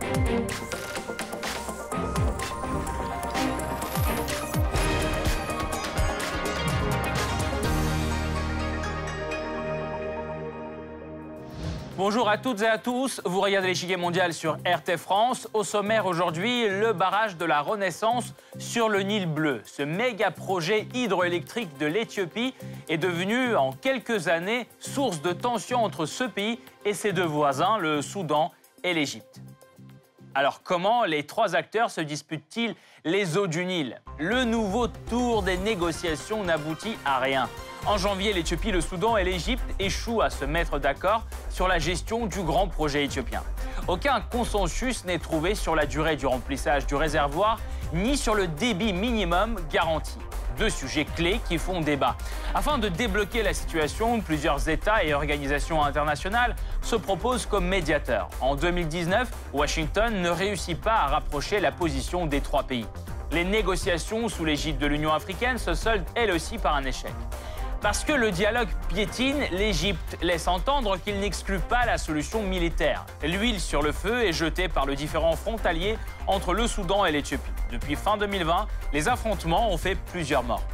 Thank you. Bonjour à toutes et à tous, vous regardez l'échiquier mondial sur RT France. Au sommaire aujourd'hui, le barrage de la Renaissance sur le Nil bleu. Ce méga projet hydroélectrique de l'Éthiopie est devenu en quelques années source de tension entre ce pays et ses deux voisins, le Soudan et l'Égypte. Alors comment les trois acteurs se disputent-ils les eaux du Nil? Le nouveau tour des négociations n'aboutit à rien. En janvier, l'Éthiopie, le Soudan et l'Égypte échouent à se mettre d'accord sur la gestion du grand projet éthiopien. Aucun consensus n'est trouvé sur la durée du remplissage du réservoir ni sur le débit minimum garanti. Deux sujets clés qui font débat. Afin de débloquer la situation, plusieurs États et organisations internationales se proposent comme médiateurs. En 2019, Washington ne réussit pas à rapprocher la position des trois pays. Les négociations sous l'égide de l'Union africaine se soldent elles aussi par un échec. Parce que le dialogue piétine, l'Égypte laisse entendre qu'il n'exclut pas la solution militaire. L'huile sur le feu est jetée par le différent frontalier entre le Soudan et l'Éthiopie. Depuis fin 2020, les affrontements ont fait plusieurs morts.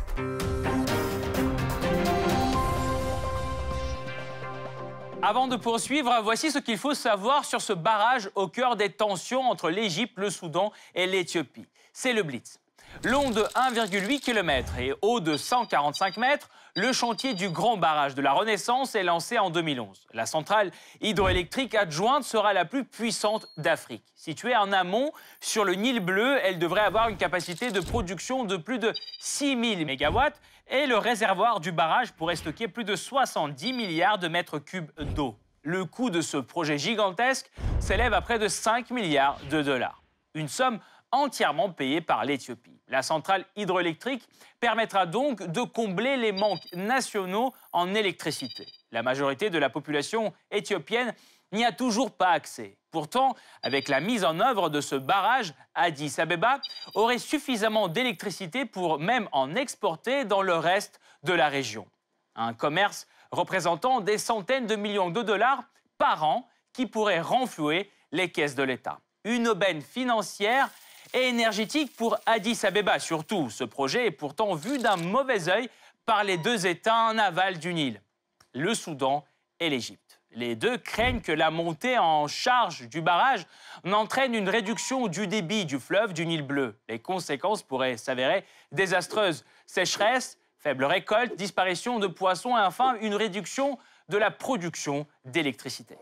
Avant de poursuivre, voici ce qu'il faut savoir sur ce barrage au cœur des tensions entre l'Égypte, le Soudan et l'Éthiopie. C'est le Blitz. Long de 1,8 km et haut de 145 mètres, le chantier du grand barrage de la Renaissance est lancé en 2011. La centrale hydroélectrique adjointe sera la plus puissante d'Afrique. Située en amont, sur le Nil bleu, elle devrait avoir une capacité de production de plus de 6000 MW et le réservoir du barrage pourrait stocker plus de 70 milliards de mètres cubes d'eau. Le coût de ce projet gigantesque s'élève à près de 5 milliards de dollars. Une somme entièrement payée par l'Éthiopie. La centrale hydroélectrique permettra donc de combler les manques nationaux en électricité. La majorité de la population éthiopienne n'y a toujours pas accès. Pourtant, avec la mise en œuvre de ce barrage, Addis Abeba aurait suffisamment d'électricité pour même en exporter dans le reste de la région. Un commerce représentant des centaines de millions de dollars par an qui pourrait renflouer les caisses de l'État. Une aubaine financière et énergétique pour Addis Abeba. Surtout, ce projet est pourtant vu d'un mauvais œil par les deux États en aval du Nil, le Soudan et l'Égypte. Les deux craignent que la montée en charge du barrage n'entraîne une réduction du débit du fleuve du Nil bleu. Les conséquences pourraient s'avérer désastreuses. Sécheresse, faible récolte, disparition de poissons et enfin une réduction de la production d'électricité.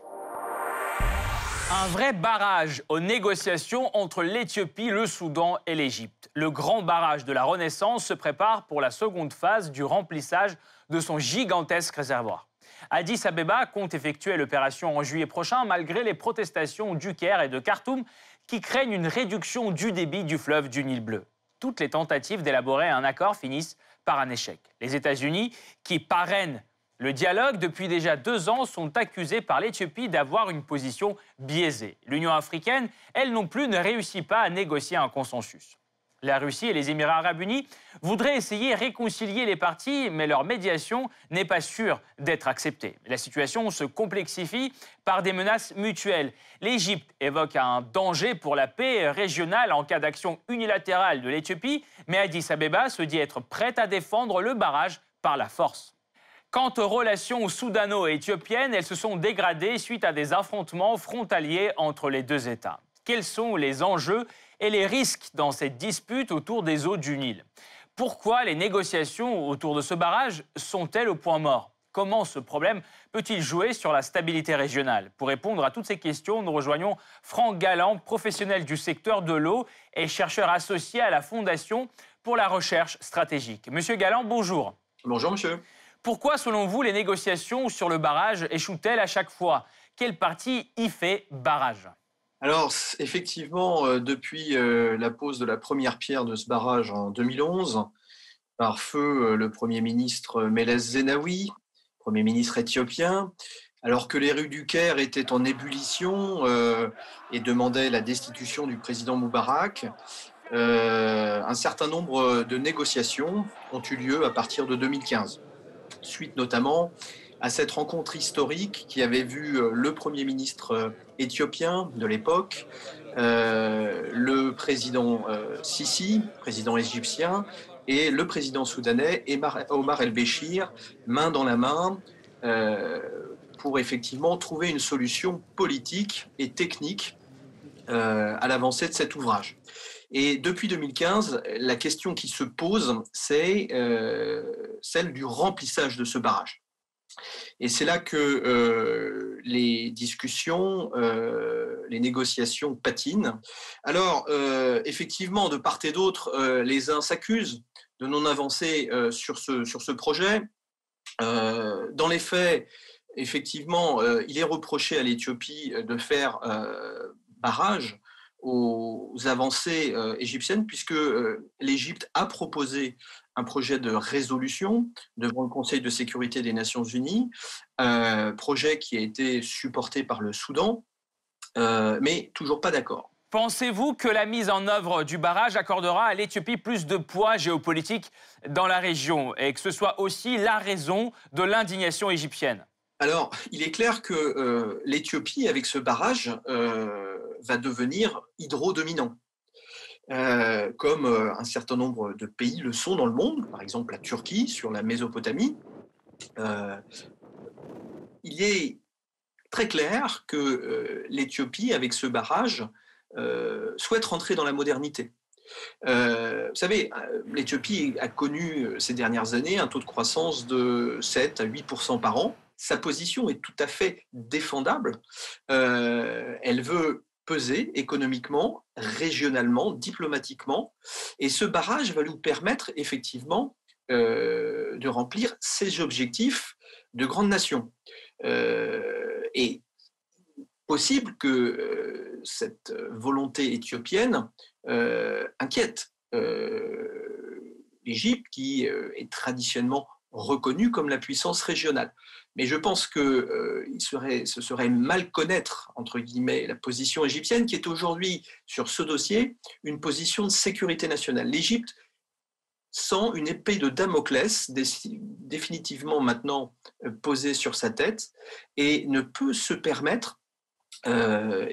Un vrai barrage aux négociations entre l'Éthiopie, le Soudan et l'Égypte. Le grand barrage de la Renaissance se prépare pour la seconde phase du remplissage de son gigantesque réservoir. Addis Abeba compte effectuer l'opération en juillet prochain malgré les protestations du Caire et de Khartoum qui craignent une réduction du débit du fleuve du Nil bleu. Toutes les tentatives d'élaborer un accord finissent par un échec. Les États-Unis, qui parrainent le dialogue, depuis déjà deux ans, sont accusés par l'Éthiopie d'avoir une position biaisée. L'Union africaine, elle non plus, ne réussit pas à négocier un consensus. La Russie et les Émirats arabes unis voudraient essayer de réconcilier les parties, mais leur médiation n'est pas sûre d'être acceptée. La situation se complexifie par des menaces mutuelles. L'Égypte évoque un danger pour la paix régionale en cas d'action unilatérale de l'Éthiopie, mais Addis Abeba se dit être prête à défendre le barrage par la force. Quant aux relations soudano-éthiopiennes, elles se sont dégradées suite à des affrontements frontaliers entre les deux États. Quels sont les enjeux et les risques dans cette dispute autour des eaux du Nil? Pourquoi les négociations autour de ce barrage sont-elles au point mort? Comment ce problème peut-il jouer sur la stabilité régionale? Pour répondre à toutes ces questions, nous rejoignons Franck Galland, professionnel du secteur de l'eau et chercheur associé à la Fondation pour la recherche stratégique. Monsieur Galland, bonjour. Bonjour, monsieur. Pourquoi, selon vous, les négociations sur le barrage échouent-elles à chaque fois? Quelle partie y fait barrage? Alors, effectivement, euh, depuis euh, la pose de la première pierre de ce barrage en 2011, par feu euh, le Premier ministre Meles Zenawi, Premier ministre éthiopien, alors que les rues du Caire étaient en ébullition et demandaient la destitution du président Moubarak, un certain nombre de négociations ont eu lieu à partir de 2015 suite notamment à cette rencontre historique qui avait vu le Premier ministre éthiopien de l'époque, le président Sisi, président égyptien, et le président soudanais, Omar el-Béchir, main dans la main, pour effectivement trouver une solution politique et technique à l'avancée de cet ouvrage. Et depuis 2015, la question qui se pose, c'est euh, celle du remplissage de ce barrage. Et c'est là que euh, les discussions, euh, les négociations patinent. Alors, effectivement, de part et d'autre, les uns s'accusent de non avancer sur, ce, sur ce projet. dans les faits, effectivement, il est reproché à l'Éthiopie de faire barrage aux avancées euh, égyptiennes, puisque euh, l'Égypte a proposé un projet de résolution devant le Conseil de sécurité des Nations Unies, euh, projet qui a été supporté par le Soudan, mais toujours pas d'accord. Pensez-vous que la mise en œuvre du barrage accordera à l'Éthiopie plus de poids géopolitique dans la région et que ce soit aussi la raison de l'indignation égyptienne? Alors, il est clair que l'Éthiopie, avec ce barrage, va devenir hydro-dominant. Euh, comme un certain nombre de pays le sont dans le monde, par exemple la Turquie sur la Mésopotamie. il est très clair que l'Éthiopie, avec ce barrage, souhaite rentrer dans la modernité. vous savez, l'Éthiopie a connu ces dernières années un taux de croissance de 7 à 8% par an sa position est tout à fait défendable. Euh, elle veut peser économiquement, régionalement, diplomatiquement, et ce barrage va lui permettre effectivement euh, de remplir ses objectifs de grande nation. Euh, et possible que cette volonté éthiopienne inquiète l'Égypte, qui est traditionnellement reconnue comme la puissance régionale. Mais je pense que euh, il serait, ce serait mal connaître, entre guillemets, la position égyptienne, qui est aujourd'hui, sur ce dossier, une position de sécurité nationale. L'Égypte sent une épée de Damoclès définitivement maintenant euh, posée sur sa tête et ne peut se permettre euh,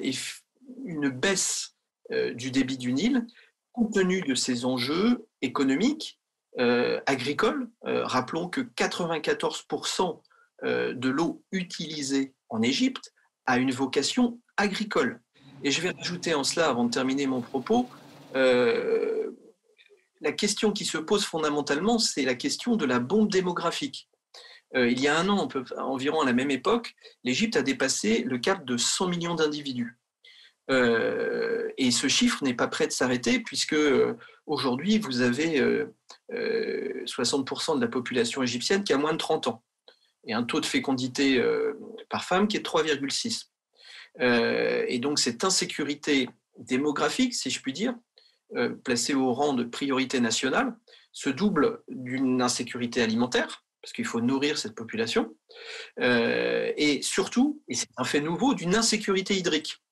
une baisse du débit du Nil compte tenu de ses enjeux économiques, agricoles. rappelons que 94% euh, de l'eau utilisée en Égypte a une vocation agricole. Et je vais rajouter en cela, avant de terminer mon propos, euh, la question qui se pose fondamentalement, c'est la question de la bombe démographique. Euh, il y a un an, environ à la même époque, l'Égypte a dépassé le cap de 100 millions d'individus. Et ce chiffre n'est pas prêt de s'arrêter puisque aujourd'hui, vous avez 60% de la population égyptienne qui a moins de 30 ans et un taux de fécondité euh, par femme qui est 3,6. Euh, et donc cette insécurité démographique, si je puis dire, euh, placée au rang de priorité nationale, se double d'une insécurité alimentaire, parce qu'il faut nourrir cette population, et surtout, et c'est un fait nouveau, d'une insécurité hydrique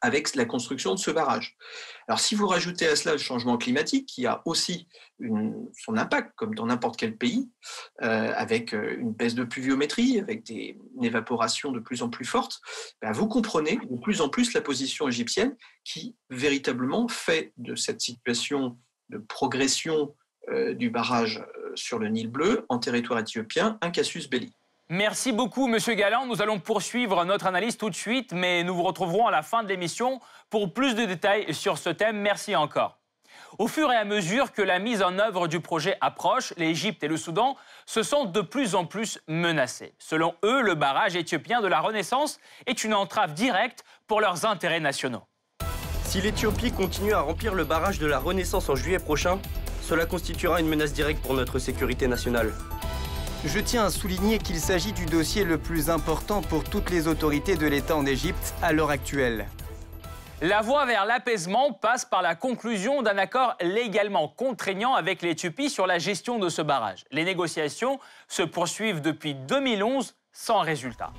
avec la construction de ce barrage. Alors si vous rajoutez à cela le changement climatique, qui a aussi son impact, comme dans n'importe quel pays, euh, avec euh, une baisse de pluviométrie, avec des, une évaporation de plus en plus forte, ben, vous comprenez de plus en plus la position égyptienne qui véritablement fait de cette situation de progression euh, du barrage sur le Nil bleu en territoire éthiopien un casus belli. Merci beaucoup, Monsieur Galland. Nous allons poursuivre notre analyse tout de suite, mais nous vous retrouverons à la fin de l'émission pour plus de détails sur ce thème. Merci encore. Au fur et à mesure que la mise en œuvre du projet approche, l'Égypte et le Soudan se sentent de plus en plus menacés. Selon eux, le barrage éthiopien de la Renaissance est une entrave directe pour leurs intérêts nationaux. Si l'Éthiopie continue à remplir le barrage de la Renaissance en juillet prochain, cela constituera une menace directe pour notre sécurité nationale. Je tiens à souligner qu'il s'agit du dossier le plus important pour toutes les autorités de l'État en Égypte à l'heure actuelle. La voie vers l'apaisement passe par la conclusion d'un accord légalement contraignant avec l'Éthiopie sur la gestion de ce barrage. Les négociations se poursuivent depuis 2011 sans résultat.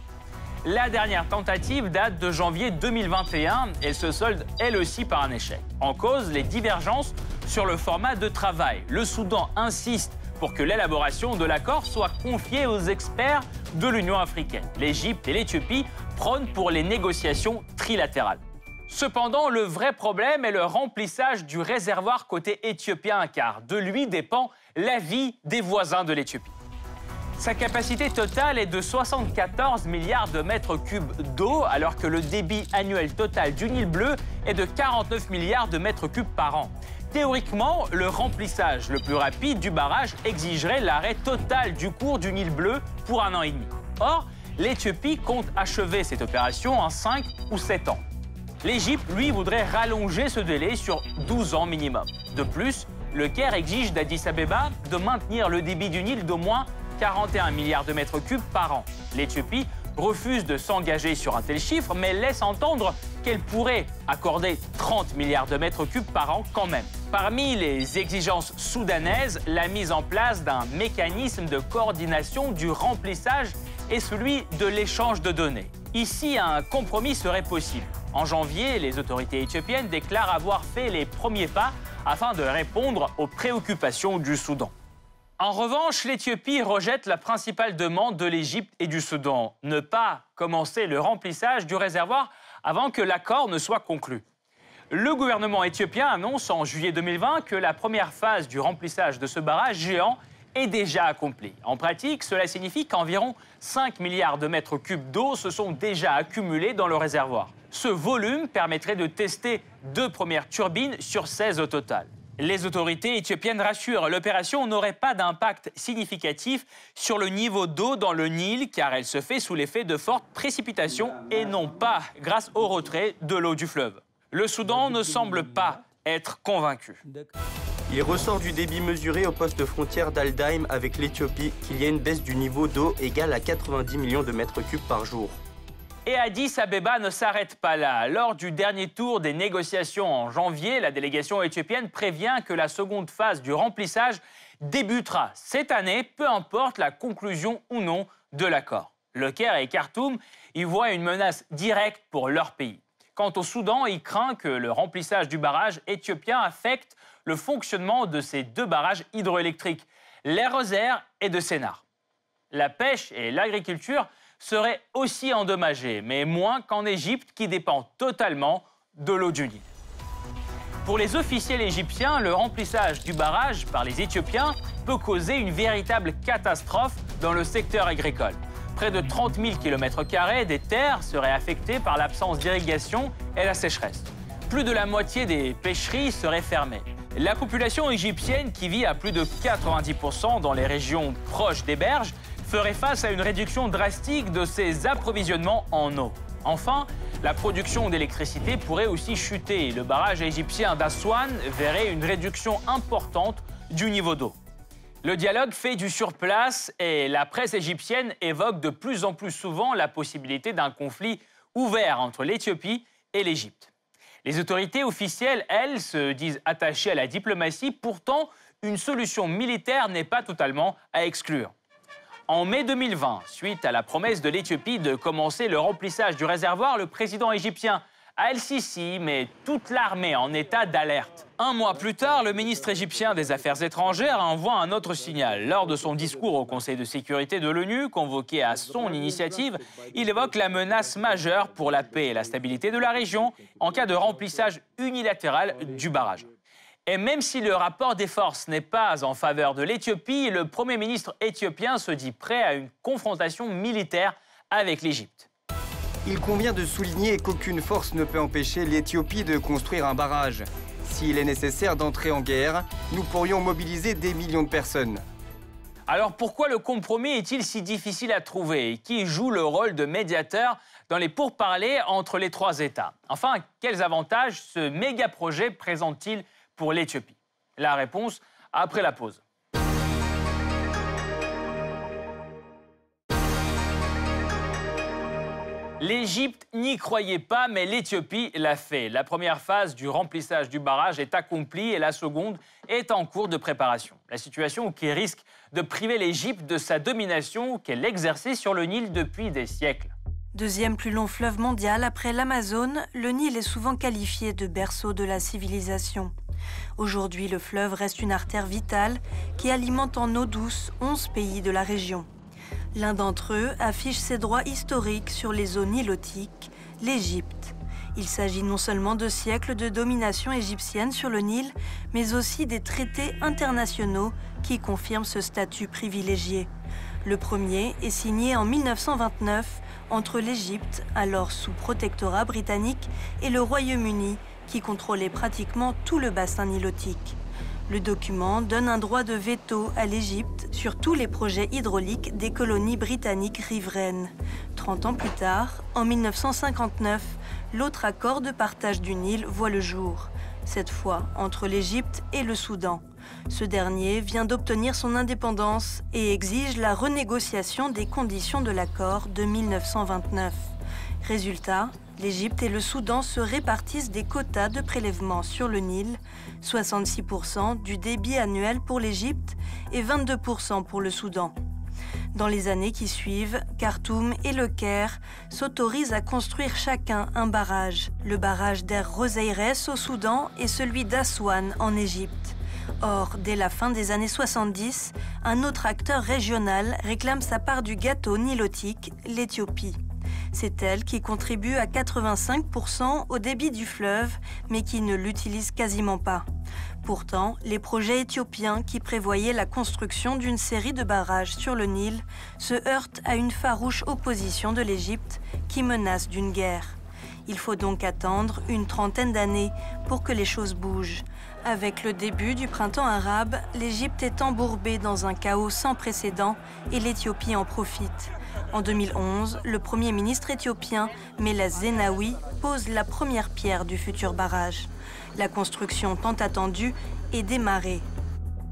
La dernière tentative date de janvier 2021 et se solde elle aussi par un échec. En cause, les divergences sur le format de travail. Le Soudan insiste pour que l'élaboration de l'accord soit confiée aux experts de l'Union africaine. L'Égypte et l'Éthiopie prônent pour les négociations trilatérales. Cependant, le vrai problème est le remplissage du réservoir côté éthiopien, car de lui dépend la vie des voisins de l'Éthiopie. Sa capacité totale est de 74 milliards de mètres cubes d'eau, alors que le débit annuel total du Nil bleu est de 49 milliards de mètres cubes par an. Théoriquement, le remplissage le plus rapide du barrage exigerait l'arrêt total du cours du Nil bleu pour un an et demi. Or, l'Éthiopie compte achever cette opération en 5 ou 7 ans. L'Égypte, lui, voudrait rallonger ce délai sur 12 ans minimum. De plus, le Caire exige d'Addis Abeba de maintenir le débit du Nil d'au moins 41 milliards de mètres cubes par an. L'Éthiopie refuse de s'engager sur un tel chiffre, mais laisse entendre qu'elle pourrait accorder 30 milliards de mètres cubes par an quand même. Parmi les exigences soudanaises, la mise en place d'un mécanisme de coordination du remplissage et celui de l'échange de données. Ici, un compromis serait possible. En janvier, les autorités éthiopiennes déclarent avoir fait les premiers pas afin de répondre aux préoccupations du Soudan. En revanche, l'Éthiopie rejette la principale demande de l'Égypte et du Soudan, ne pas commencer le remplissage du réservoir avant que l'accord ne soit conclu. Le gouvernement éthiopien annonce en juillet 2020 que la première phase du remplissage de ce barrage géant est déjà accompli. En pratique, cela signifie qu'environ 5 milliards de mètres cubes d'eau se sont déjà accumulés dans le réservoir. Ce volume permettrait de tester deux premières turbines sur 16 au total. Les autorités éthiopiennes rassurent, l'opération n'aurait pas d'impact significatif sur le niveau d'eau dans le Nil car elle se fait sous l'effet de fortes précipitations et non pas grâce au retrait de l'eau du fleuve. Le Soudan ne semble pas être convaincu. Il ressort du débit mesuré au poste frontière d'Aldaim avec l'Éthiopie qu'il y a une baisse du niveau d'eau égale à 90 millions de mètres cubes par jour. Et Addis Abeba ne s'arrête pas là. Lors du dernier tour des négociations en janvier, la délégation éthiopienne prévient que la seconde phase du remplissage débutera cette année, peu importe la conclusion ou non de l'accord. Le Caire et Khartoum y voient une menace directe pour leur pays. Quant au Soudan, il craint que le remplissage du barrage éthiopien affecte le fonctionnement de ces deux barrages hydroélectriques, les Rosaires et de Sénar. La pêche et l'agriculture seraient aussi endommagées, mais moins qu'en Égypte qui dépend totalement de l'eau du Nil. Pour les officiels égyptiens, le remplissage du barrage par les Éthiopiens peut causer une véritable catastrophe dans le secteur agricole. Près de 30 000 km des terres seraient affectées par l'absence d'irrigation et la sécheresse. Plus de la moitié des pêcheries seraient fermées. La population égyptienne, qui vit à plus de 90% dans les régions proches des berges, ferait face à une réduction drastique de ses approvisionnements en eau. Enfin, la production d'électricité pourrait aussi chuter. Le barrage égyptien d'Aswan verrait une réduction importante du niveau d'eau. Le dialogue fait du surplace et la presse égyptienne évoque de plus en plus souvent la possibilité d'un conflit ouvert entre l'Éthiopie et l'Égypte. Les autorités officielles, elles, se disent attachées à la diplomatie. Pourtant, une solution militaire n'est pas totalement à exclure. En mai 2020, suite à la promesse de l'Éthiopie de commencer le remplissage du réservoir, le président égyptien Al-Sisi met toute l'armée en état d'alerte. Un mois plus tard, le ministre égyptien des Affaires étrangères envoie un autre signal. Lors de son discours au Conseil de sécurité de l'ONU, convoqué à son initiative, il évoque la menace majeure pour la paix et la stabilité de la région en cas de remplissage unilatéral du barrage. Et même si le rapport des forces n'est pas en faveur de l'Éthiopie, le Premier ministre éthiopien se dit prêt à une confrontation militaire avec l'Égypte. Il convient de souligner qu'aucune force ne peut empêcher l'Éthiopie de construire un barrage. S'il est nécessaire d'entrer en guerre, nous pourrions mobiliser des millions de personnes. Alors pourquoi le compromis est-il si difficile à trouver? Qui joue le rôle de médiateur dans les pourparlers entre les trois États? Enfin, quels avantages ce méga projet présente-t-il pour l'Éthiopie La réponse après la pause. L'Égypte n'y croyait pas, mais l'Éthiopie l'a fait. La première phase du remplissage du barrage est accomplie et la seconde est en cours de préparation. La situation qui risque de priver l'Égypte de sa domination qu'elle exerçait sur le Nil depuis des siècles. Deuxième plus long fleuve mondial après l'Amazone, le Nil est souvent qualifié de berceau de la civilisation. Aujourd'hui, le fleuve reste une artère vitale qui alimente en eau douce 11 pays de la région. L'un d'entre eux affiche ses droits historiques sur les eaux nilotiques, l'Égypte. Il s'agit non seulement de siècles de domination égyptienne sur le Nil, mais aussi des traités internationaux qui confirment ce statut privilégié. Le premier est signé en 1929 entre l'Égypte, alors sous protectorat britannique, et le Royaume-Uni, qui contrôlait pratiquement tout le bassin nilotique. Le document donne un droit de veto à l'Égypte sur tous les projets hydrauliques des colonies britanniques riveraines. 30 ans plus tard, en 1959, l'autre accord de partage du Nil voit le jour, cette fois entre l'Égypte et le Soudan. Ce dernier vient d'obtenir son indépendance et exige la renégociation des conditions de l'accord de 1929. Résultat, l'Égypte et le Soudan se répartissent des quotas de prélèvement sur le Nil, 66% du débit annuel pour l'Égypte et 22% pour le Soudan. Dans les années qui suivent, Khartoum et le Caire s'autorisent à construire chacun un barrage, le barrage d'Air Roseires au Soudan et celui d'Aswan en Égypte. Or, dès la fin des années 70, un autre acteur régional réclame sa part du gâteau nilotique, l'Éthiopie. C'est elle qui contribue à 85% au débit du fleuve, mais qui ne l'utilise quasiment pas. Pourtant, les projets éthiopiens qui prévoyaient la construction d'une série de barrages sur le Nil se heurtent à une farouche opposition de l'Égypte qui menace d'une guerre. Il faut donc attendre une trentaine d'années pour que les choses bougent. Avec le début du printemps arabe, l'Égypte est embourbée dans un chaos sans précédent et l'Éthiopie en profite. En 2011, le Premier ministre éthiopien Meles Zenawi pose la première pierre du futur barrage. La construction tant attendue est démarrée.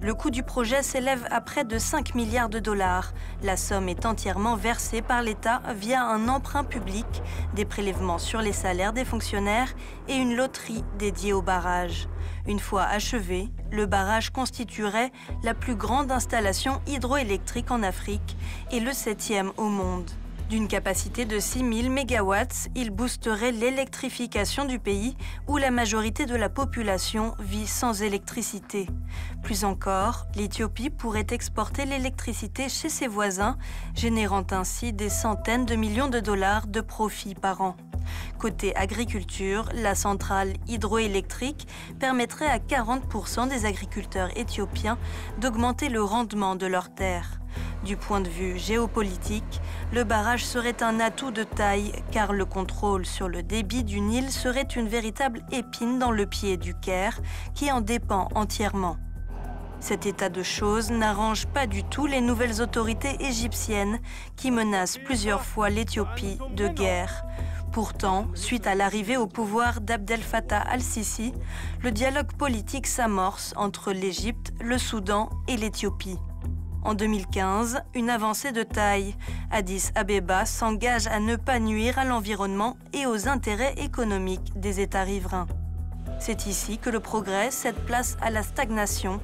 Le coût du projet s'élève à près de 5 milliards de dollars. La somme est entièrement versée par l'État via un emprunt public, des prélèvements sur les salaires des fonctionnaires et une loterie dédiée au barrage. Une fois achevé, le barrage constituerait la plus grande installation hydroélectrique en Afrique et le septième au monde. D'une capacité de 6000 MW, il boosterait l'électrification du pays où la majorité de la population vit sans électricité. Plus encore, l'Éthiopie pourrait exporter l'électricité chez ses voisins, générant ainsi des centaines de millions de dollars de profits par an. Côté agriculture, la centrale hydroélectrique permettrait à 40% des agriculteurs éthiopiens d'augmenter le rendement de leurs terres. Du point de vue géopolitique, le barrage serait un atout de taille car le contrôle sur le débit du Nil serait une véritable épine dans le pied du Caire qui en dépend entièrement. Cet état de choses n'arrange pas du tout les nouvelles autorités égyptiennes qui menacent plusieurs fois l'Éthiopie de guerre. Pourtant, suite à l'arrivée au pouvoir d'Abdel Fattah al-Sisi, le dialogue politique s'amorce entre l'Égypte, le Soudan et l'Éthiopie. En 2015, une avancée de taille. Addis Abeba s'engage à ne pas nuire à l'environnement et aux intérêts économiques des États riverains. C'est ici que le progrès cède place à la stagnation.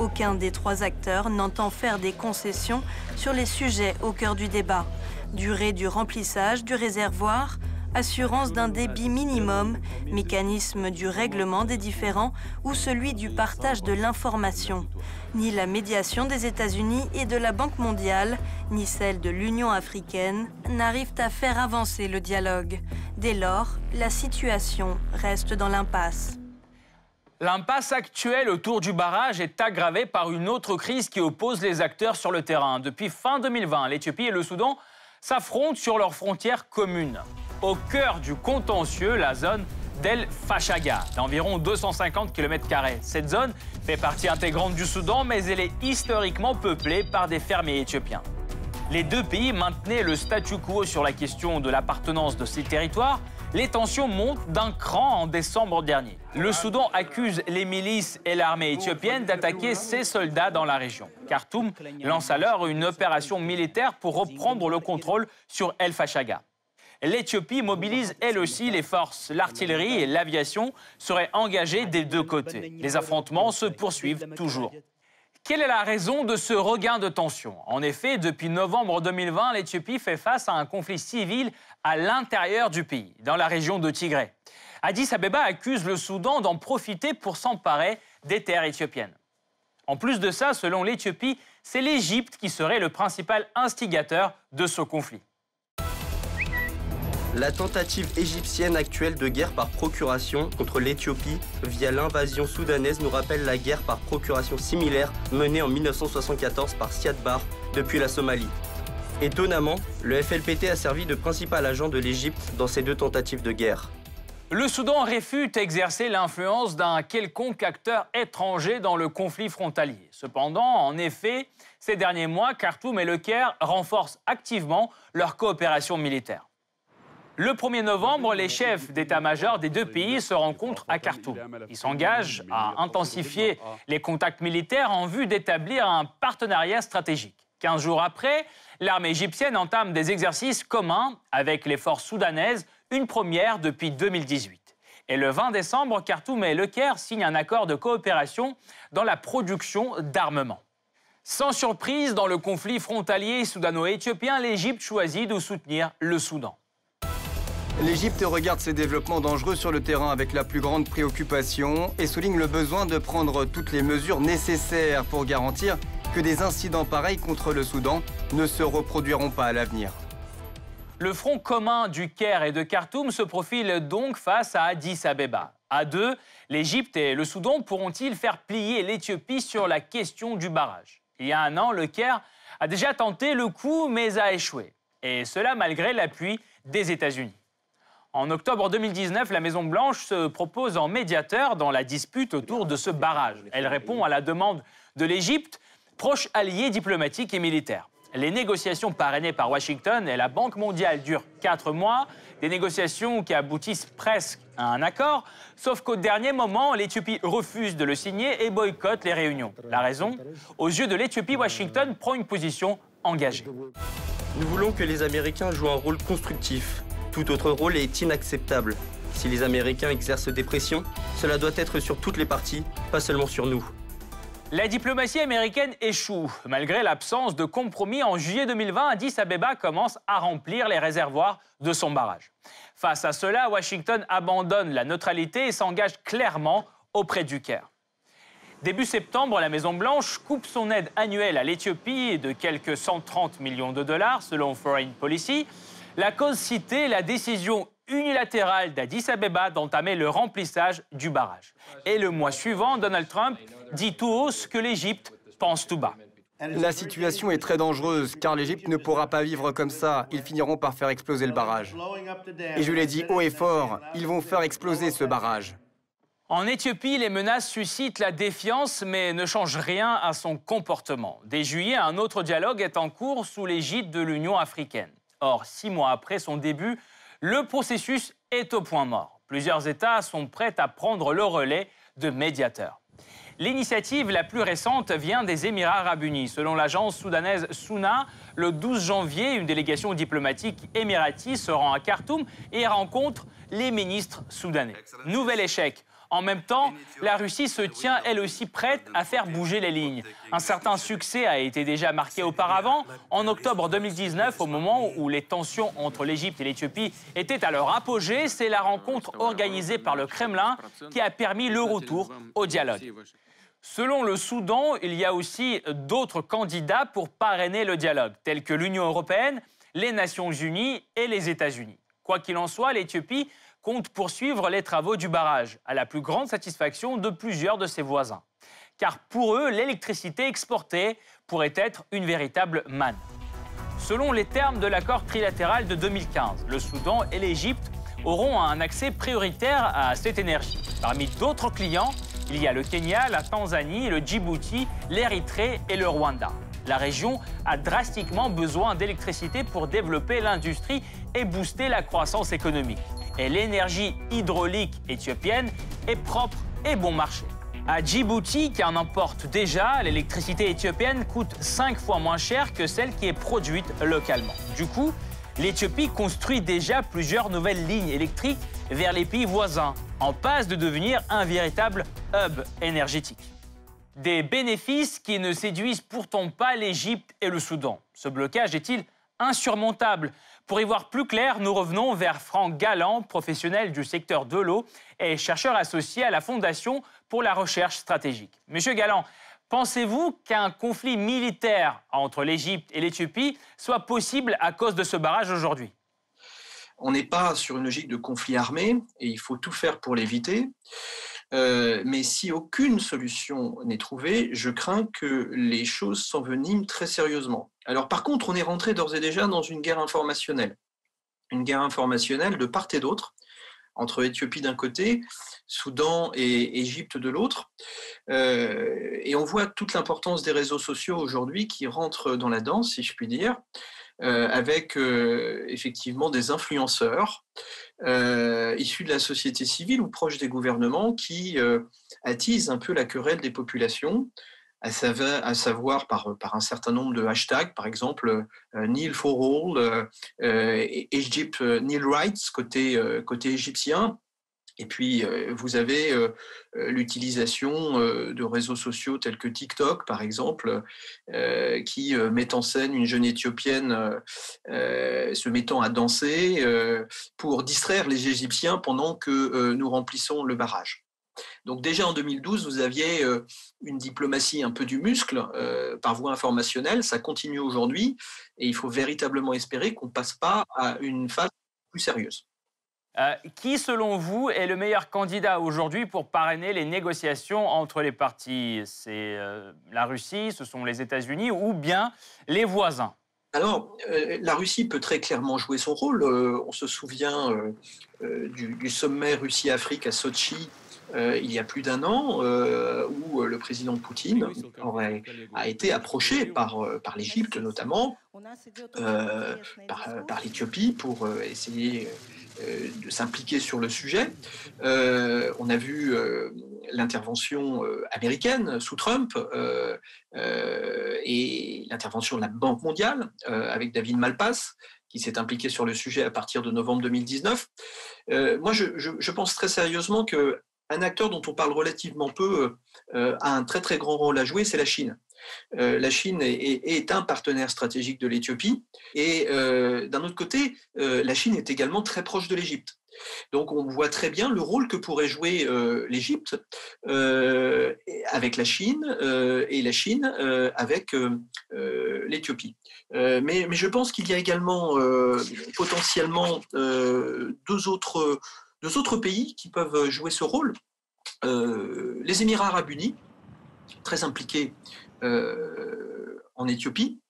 Aucun des trois acteurs n'entend faire des concessions sur les sujets au cœur du débat. Durée du remplissage du réservoir, assurance d'un débit minimum, mécanisme du règlement des différends ou celui du partage de l'information. Ni la médiation des États-Unis et de la Banque mondiale, ni celle de l'Union africaine n'arrivent à faire avancer le dialogue. Dès lors, la situation reste dans l'impasse. L'impasse actuelle autour du barrage est aggravée par une autre crise qui oppose les acteurs sur le terrain. Depuis fin 2020, l'Éthiopie et le Soudan s'affrontent sur leurs frontières communes au cœur du contentieux, la zone d'El Fashaga, d'environ 250 km. Cette zone fait partie intégrante du Soudan, mais elle est historiquement peuplée par des fermiers éthiopiens. Les deux pays maintenaient le statu quo sur la question de l'appartenance de ces territoires. Les tensions montent d'un cran en décembre dernier. Le Soudan accuse les milices et l'armée éthiopienne d'attaquer ses soldats dans la région. Khartoum lance alors une opération militaire pour reprendre le contrôle sur El Fashaga l'Éthiopie mobilise elle aussi les forces. L'artillerie et l'aviation seraient engagées des deux côtés. Les affrontements se poursuivent toujours. Quelle est la raison de ce regain de tension? En effet, depuis novembre 2020, l'Éthiopie fait face à un conflit civil à l'intérieur du pays, dans la région de Tigré. Addis Abeba accuse le Soudan d'en profiter pour s'emparer des terres éthiopiennes. En plus de ça, selon l'Éthiopie, c'est l'Égypte qui serait le principal instigateur de ce conflit. La tentative égyptienne actuelle de guerre par procuration contre l'Éthiopie via l'invasion soudanaise nous rappelle la guerre par procuration similaire menée en 1974 par Siad Barre depuis la Somalie. Étonnamment, le FLPT a servi de principal agent de l'Égypte dans ces deux tentatives de guerre. Le Soudan réfute exercer l'influence d'un quelconque acteur étranger dans le conflit frontalier. Cependant, en effet, ces derniers mois, Khartoum et Le Caire renforcent activement leur coopération militaire. Le 1er novembre, les chefs d'état-major des deux pays se rencontrent à Khartoum. Ils s'engagent à intensifier les contacts militaires en vue d'établir un partenariat stratégique. Quinze jours après, l'armée égyptienne entame des exercices communs avec les forces soudanaises, une première depuis 2018. Et le 20 décembre, Khartoum et Le Caire signent un accord de coopération dans la production d'armements. Sans surprise, dans le conflit frontalier soudano-éthiopien, l'Égypte choisit de soutenir le Soudan. L'Égypte regarde ces développements dangereux sur le terrain avec la plus grande préoccupation et souligne le besoin de prendre toutes les mesures nécessaires pour garantir que des incidents pareils contre le Soudan ne se reproduiront pas à l'avenir. Le front commun du Caire et de Khartoum se profile donc face à Addis Abeba. À deux, l'Égypte et le Soudan pourront-ils faire plier l'Éthiopie sur la question du barrage? Il y a un an, le Caire a déjà tenté le coup mais a échoué. Et cela malgré l'appui des États-Unis. En octobre 2019, la Maison-Blanche se propose en médiateur dans la dispute autour de ce barrage. Elle répond à la demande de l'Égypte, proche allié diplomatique et militaire. Les négociations parrainées par Washington et la Banque mondiale durent quatre mois, des négociations qui aboutissent presque à un accord, sauf qu'au dernier moment, l'Éthiopie refuse de le signer et boycotte les réunions. La raison? Aux yeux de l'Éthiopie, Washington prend une position engagée. Nous voulons que les Américains jouent un rôle constructif tout autre rôle est inacceptable. Si les Américains exercent des pressions, cela doit être sur toutes les parties, pas seulement sur nous. La diplomatie américaine échoue. Malgré l'absence de compromis, en juillet 2020, Addis Abeba commence à remplir les réservoirs de son barrage. Face à cela, Washington abandonne la neutralité et s'engage clairement auprès du Caire. Début septembre, la Maison-Blanche coupe son aide annuelle à l'Éthiopie de quelques 130 millions de dollars, selon Foreign Policy. La cause citée, la décision unilatérale d'Addis Abeba d'entamer le remplissage du barrage. Et le mois suivant, Donald Trump dit tout haut ce que l'Égypte pense tout bas. La situation est très dangereuse car l'Égypte ne pourra pas vivre comme ça. Ils finiront par faire exploser le barrage. Et je l'ai dit haut et fort, ils vont faire exploser ce barrage. En Éthiopie, les menaces suscitent la défiance mais ne changent rien à son comportement. Dès juillet, un autre dialogue est en cours sous l'égide de l'Union africaine. Or, six mois après son début, le processus est au point mort. Plusieurs États sont prêts à prendre le relais de médiateurs. L'initiative la plus récente vient des Émirats arabes unis. Selon l'agence soudanaise Souna, le 12 janvier, une délégation diplomatique émiratie se rend à Khartoum et rencontre les ministres soudanais. Nouvel échec. En même temps, la Russie se tient elle aussi prête à faire bouger les lignes. Un certain succès a été déjà marqué auparavant. En octobre 2019, au moment où les tensions entre l'Égypte et l'Éthiopie étaient à leur apogée, c'est la rencontre organisée par le Kremlin qui a permis le retour au dialogue. Selon le Soudan, il y a aussi d'autres candidats pour parrainer le dialogue, tels que l'Union européenne, les Nations unies et les États-Unis. Quoi qu'il en soit, l'Éthiopie compte poursuivre les travaux du barrage, à la plus grande satisfaction de plusieurs de ses voisins. Car pour eux, l'électricité exportée pourrait être une véritable manne. Selon les termes de l'accord trilatéral de 2015, le Soudan et l'Égypte auront un accès prioritaire à cette énergie. Parmi d'autres clients, il y a le Kenya, la Tanzanie, le Djibouti, l'Érythrée et le Rwanda. La région a drastiquement besoin d'électricité pour développer l'industrie et booster la croissance économique et l'énergie hydraulique éthiopienne est propre et bon marché. À Djibouti, qui en emporte déjà, l'électricité éthiopienne coûte 5 fois moins cher que celle qui est produite localement. Du coup, l'Éthiopie construit déjà plusieurs nouvelles lignes électriques vers les pays voisins, en passe de devenir un véritable hub énergétique. Des bénéfices qui ne séduisent pourtant pas l'Égypte et le Soudan. Ce blocage est-il insurmontable? Pour y voir plus clair, nous revenons vers Franck Galland, professionnel du secteur de l'eau et chercheur associé à la Fondation pour la recherche stratégique. Monsieur Galland, pensez-vous qu'un conflit militaire entre l'Égypte et l'Éthiopie soit possible à cause de ce barrage aujourd'hui? On n'est pas sur une logique de conflit armé et il faut tout faire pour l'éviter. Euh, mais si aucune solution n'est trouvée, je crains que les choses s'enveniment très sérieusement. Alors par contre, on est rentré d'ores et déjà dans une guerre informationnelle. Une guerre informationnelle de part et d'autre, entre Éthiopie d'un côté, Soudan et Égypte de l'autre. Euh, et on voit toute l'importance des réseaux sociaux aujourd'hui qui rentrent dans la danse, si je puis dire. Euh, avec euh, effectivement des influenceurs euh, issus de la société civile ou proches des gouvernements qui attisent un peu la querelle des populations, à savoir, par, un certain nombre de hashtags, par exemple Neil for All, côté, côté égyptien, et puis, euh, vous avez euh, euh, l'utilisation de réseaux sociaux tels que TikTok, par exemple, qui met en scène une jeune Éthiopienne se mettant à danser pour distraire les Égyptiens pendant que nous remplissons le barrage. Donc déjà en 2012, vous aviez une diplomatie un peu du muscle par voie informationnelle, ça continue aujourd'hui, et il faut véritablement espérer qu'on ne passe pas à une phase plus sérieuse. Euh, qui, selon vous, est le meilleur candidat aujourd'hui pour parrainer les négociations entre les partis? C'est euh, la Russie, ce sont les États-Unis ou bien les voisins? Alors, euh, la Russie peut très clairement jouer son rôle. on se souvient du, du, sommet Russie-Afrique à Sochi euh, il y a plus d'un an, euh, où le président Poutine aurait, a été approché par, par l'Égypte notamment, par, par l'Éthiopie pour essayer de s'impliquer sur le sujet. on a vu l'intervention américaine sous Trump et l'intervention de la Banque mondiale avec David Malpass qui s'est impliqué sur le sujet à partir de novembre 2019. moi, je, pense très sérieusement que un acteur dont on parle relativement peu euh, a un très très grand rôle à jouer, c'est la Chine. Euh, la Chine est, un partenaire stratégique de l'Éthiopie et euh, d'un autre côté, la Chine est également très proche de l'Égypte. Donc on voit très bien le rôle que pourrait jouer l'Égypte avec la Chine et la Chine avec l'Éthiopie. Mais, mais, je pense qu'il y a également potentiellement deux autres deux autres pays qui peuvent jouer ce rôle. Euh, les Émirats arabes unis, très impliqués euh, en Éthiopie,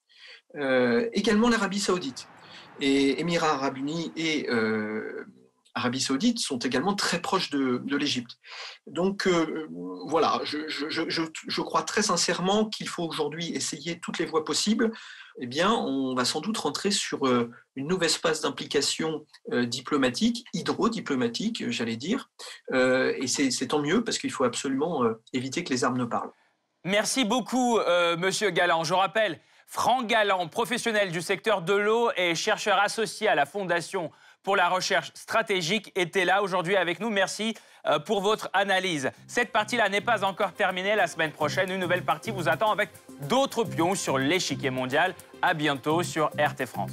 euh, également l'Arabie saoudite. Et Émirats arabes unis et Arabie saoudite sont également très proches de, l'Égypte. Donc voilà, je, crois très sincèrement qu'il faut aujourd'hui essayer toutes les voies possibles eh bien, on va sans doute rentrer sur euh, une nouvelle espace d'implication euh, diplomatique, hydro-diplomatique, euh, j'allais dire. et c'est tant mieux parce qu'il faut absolument éviter que les armes ne parlent. Merci beaucoup, Monsieur Galland. Je rappelle, Franck Galland, professionnel du secteur de l'eau et chercheur associé à la Fondation pour la recherche stratégique, était là aujourd'hui avec nous. Merci euh, pour votre analyse. Cette partie-là n'est pas encore terminée. La semaine prochaine, une nouvelle partie vous attend avec d'autres pions sur l'échiquier mondial. À bientôt sur RT France.